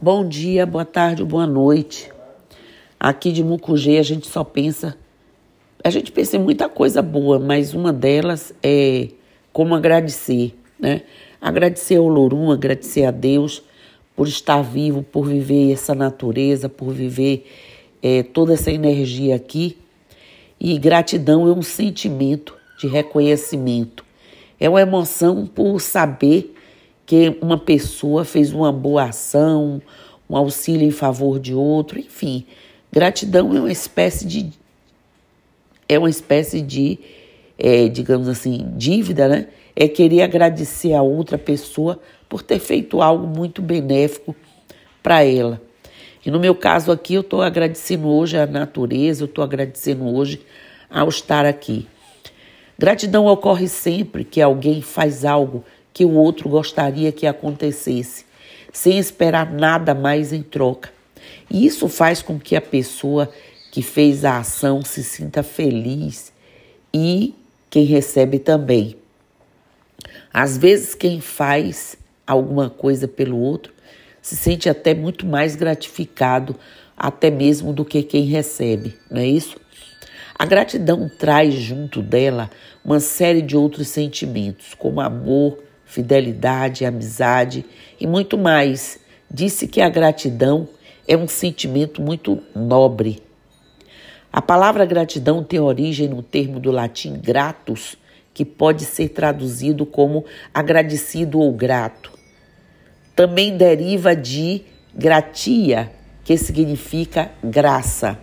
Bom dia, boa tarde, boa noite. Aqui de Mucugê a gente só pensa, a gente pensa em muita coisa boa, mas uma delas é como agradecer, né? Agradecer ao Lorum, agradecer a Deus por estar vivo, por viver essa natureza, por viver é, toda essa energia aqui. E gratidão é um sentimento de reconhecimento, é uma emoção por saber que uma pessoa fez uma boa ação, um auxílio em favor de outro, enfim. Gratidão é uma espécie de é uma espécie de, é, digamos assim, dívida, né? É querer agradecer a outra pessoa por ter feito algo muito benéfico para ela. E no meu caso aqui, eu estou agradecendo hoje a natureza, eu estou agradecendo hoje ao estar aqui. Gratidão ocorre sempre que alguém faz algo que o outro gostaria que acontecesse, sem esperar nada mais em troca. E isso faz com que a pessoa que fez a ação se sinta feliz e quem recebe também. Às vezes, quem faz alguma coisa pelo outro se sente até muito mais gratificado, até mesmo do que quem recebe, não é isso? A gratidão traz junto dela uma série de outros sentimentos, como amor, fidelidade, amizade e muito mais. Disse que a gratidão é um sentimento muito nobre. A palavra gratidão tem origem no termo do latim gratus, que pode ser traduzido como agradecido ou grato. Também deriva de gratia, que significa graça.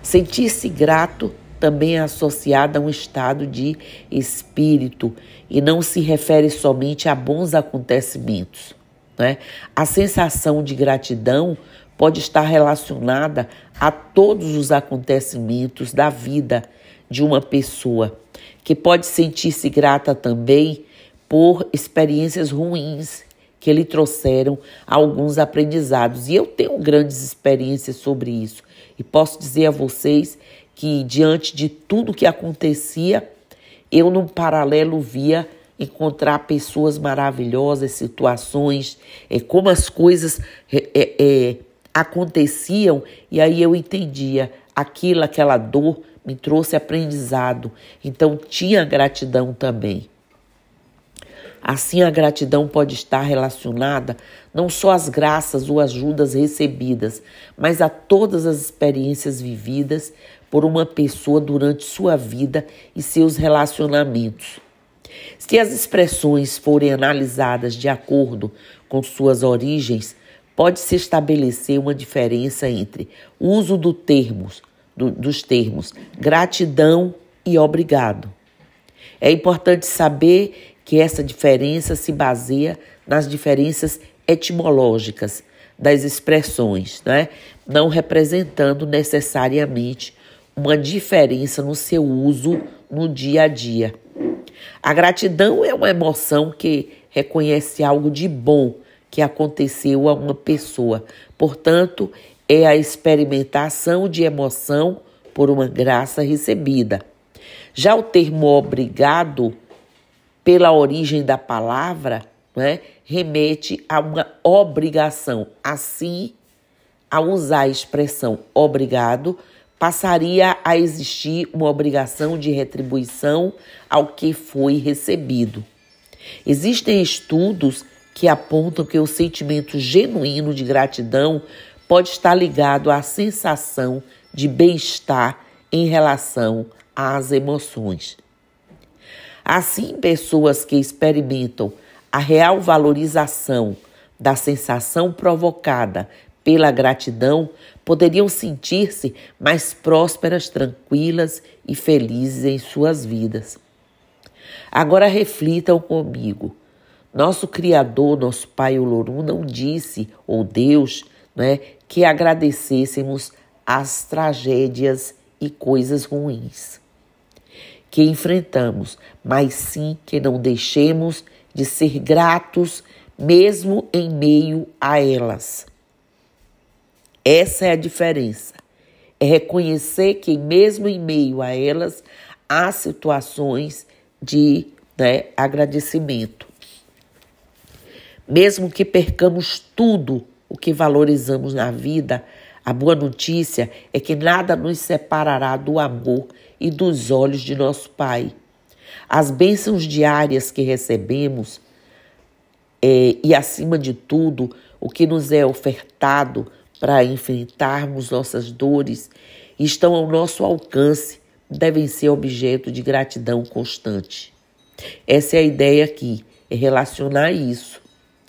Sentir-se grato também é associado a um estado de espírito e não se refere somente a bons acontecimentos. Né? A sensação de gratidão pode estar relacionada a todos os acontecimentos da vida de uma pessoa, que pode sentir-se grata também por experiências ruins que lhe trouxeram alguns aprendizados. E eu tenho grandes experiências sobre isso. E posso dizer a vocês que, diante de tudo que acontecia, eu, num paralelo, via encontrar pessoas maravilhosas, situações, é, como as coisas é, é, aconteciam, e aí eu entendia aquilo, aquela dor me trouxe aprendizado, então tinha gratidão também. Assim, a gratidão pode estar relacionada não só às graças ou ajudas recebidas, mas a todas as experiências vividas por uma pessoa durante sua vida e seus relacionamentos. Se as expressões forem analisadas de acordo com suas origens, pode-se estabelecer uma diferença entre o uso do termos, do, dos termos gratidão e obrigado. É importante saber que essa diferença se baseia nas diferenças etimológicas das expressões, né? não representando necessariamente uma diferença no seu uso no dia a dia. A gratidão é uma emoção que reconhece algo de bom que aconteceu a uma pessoa. Portanto, é a experimentação de emoção por uma graça recebida. Já o termo obrigado pela origem da palavra, né, remete a uma obrigação. Assim, ao usar a expressão obrigado, passaria a existir uma obrigação de retribuição ao que foi recebido. Existem estudos que apontam que o sentimento genuíno de gratidão pode estar ligado à sensação de bem-estar em relação às emoções. Assim, pessoas que experimentam a real valorização da sensação provocada pela gratidão poderiam sentir-se mais prósperas, tranquilas e felizes em suas vidas. Agora reflitam comigo. Nosso Criador, nosso Pai Olorum, não disse, ou Deus, né, que agradecêssemos as tragédias e coisas ruins que enfrentamos, mas sim que não deixemos de ser gratos mesmo em meio a elas. Essa é a diferença. É reconhecer que mesmo em meio a elas há situações de né, agradecimento. Mesmo que percamos tudo o que valorizamos na vida, a boa notícia é que nada nos separará do amor e dos olhos de nosso Pai. As bênçãos diárias que recebemos é, e, acima de tudo, o que nos é ofertado para enfrentarmos nossas dores estão ao nosso alcance, devem ser objeto de gratidão constante. Essa é a ideia aqui, é relacionar isso.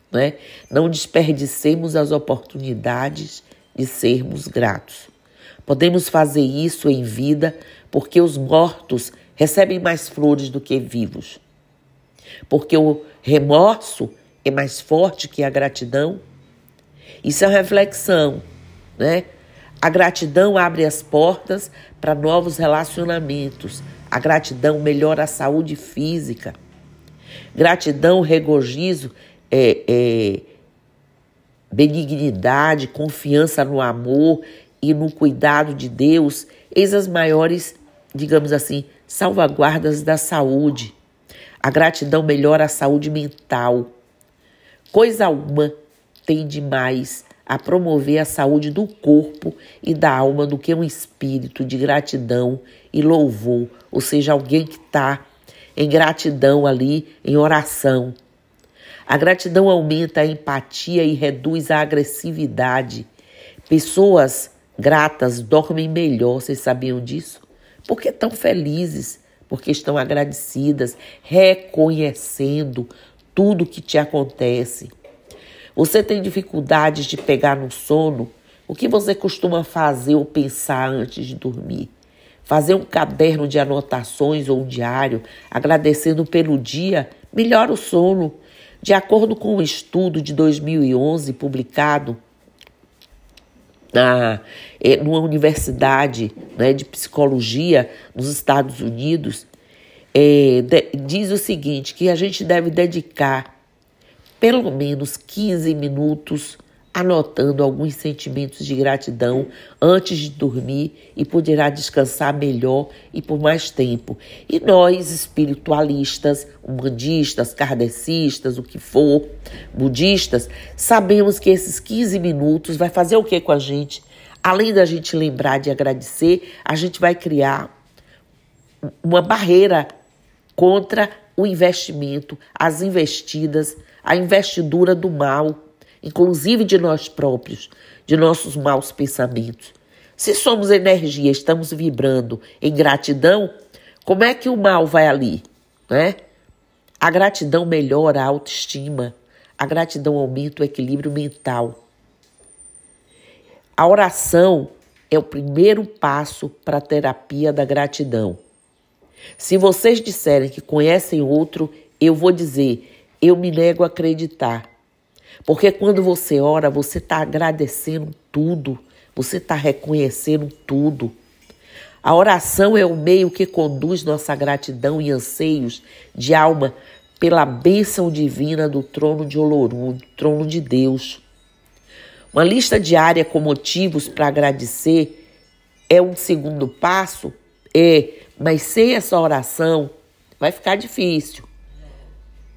Né? Não desperdicemos as oportunidades de sermos gratos. Podemos fazer isso em vida porque os mortos recebem mais flores do que vivos. Porque o remorso é mais forte que a gratidão. Isso é uma reflexão, né? A gratidão abre as portas para novos relacionamentos. A gratidão melhora a saúde física. Gratidão, regozijo, é, é, benignidade, confiança no amor e no cuidado de Deus, eis as maiores, digamos assim, salvaguardas da saúde. A gratidão melhora a saúde mental. Coisa alguma tem de mais a promover a saúde do corpo e da alma do que um espírito de gratidão e louvor, ou seja, alguém que está em gratidão ali, em oração. A gratidão aumenta a empatia e reduz a agressividade. Pessoas gratas dormem melhor, vocês sabiam disso? Porque estão felizes, porque estão agradecidas, reconhecendo tudo que te acontece. Você tem dificuldades de pegar no sono? O que você costuma fazer ou pensar antes de dormir? Fazer um caderno de anotações ou um diário, agradecendo pelo dia, melhora o sono. De acordo com um estudo de 2011 publicado na, eh, numa universidade né, de psicologia nos Estados Unidos, é, de, diz o seguinte: que a gente deve dedicar pelo menos 15 minutos anotando alguns sentimentos de gratidão antes de dormir e poderá descansar melhor e por mais tempo. E nós, espiritualistas, humanistas, kardecistas, o que for, budistas, sabemos que esses 15 minutos vai fazer o que com a gente? Além da gente lembrar de agradecer, a gente vai criar uma barreira contra o investimento, as investidas, a investidura do mal inclusive de nós próprios, de nossos maus pensamentos. Se somos energia, estamos vibrando em gratidão, como é que o mal vai ali? Né? A gratidão melhora a autoestima, a gratidão aumenta o equilíbrio mental. A oração é o primeiro passo para a terapia da gratidão. Se vocês disserem que conhecem outro, eu vou dizer: eu me nego a acreditar. Porque quando você ora, você está agradecendo tudo, você está reconhecendo tudo. A oração é o meio que conduz nossa gratidão e anseios de alma pela bênção divina do trono de Olorum, do trono de Deus. Uma lista diária com motivos para agradecer é um segundo passo? É, mas sem essa oração vai ficar difícil.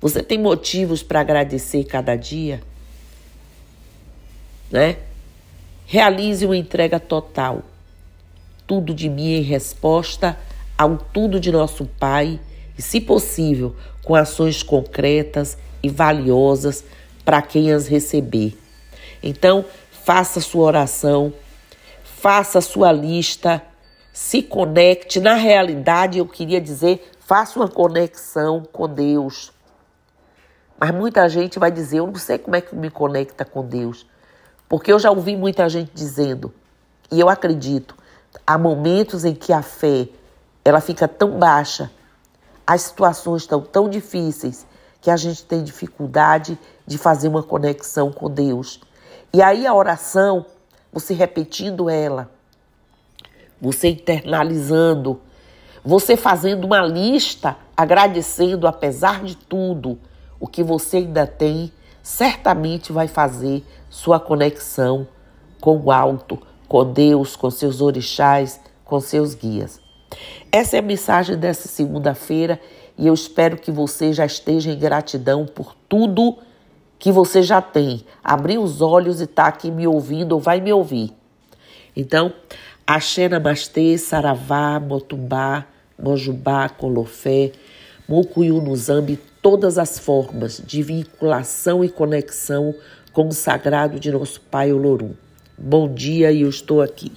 Você tem motivos para agradecer cada dia? Né? Realize uma entrega total. Tudo de mim em resposta ao tudo de nosso Pai e, se possível, com ações concretas e valiosas para quem as receber. Então, faça sua oração, faça sua lista, se conecte. Na realidade, eu queria dizer, faça uma conexão com Deus. Mas muita gente vai dizer: Eu não sei como é que me conecta com Deus. Porque eu já ouvi muita gente dizendo, e eu acredito, há momentos em que a fé ela fica tão baixa, as situações estão tão difíceis que a gente tem dificuldade de fazer uma conexão com Deus. E aí a oração, você repetindo ela, você internalizando, você fazendo uma lista, agradecendo apesar de tudo o que você ainda tem, certamente vai fazer sua conexão com o alto, com Deus, com seus orixás, com seus guias. Essa é a mensagem dessa segunda-feira e eu espero que você já esteja em gratidão por tudo que você já tem. Abrir os olhos e tá aqui me ouvindo ou vai me ouvir. Então, Axé Namastê, Saravá, Motubá, Mojubá, Colofé, Mucuyu Nuzambi, todas as formas de vinculação e conexão com o sagrado de nosso Pai Olorum. Bom dia e eu estou aqui.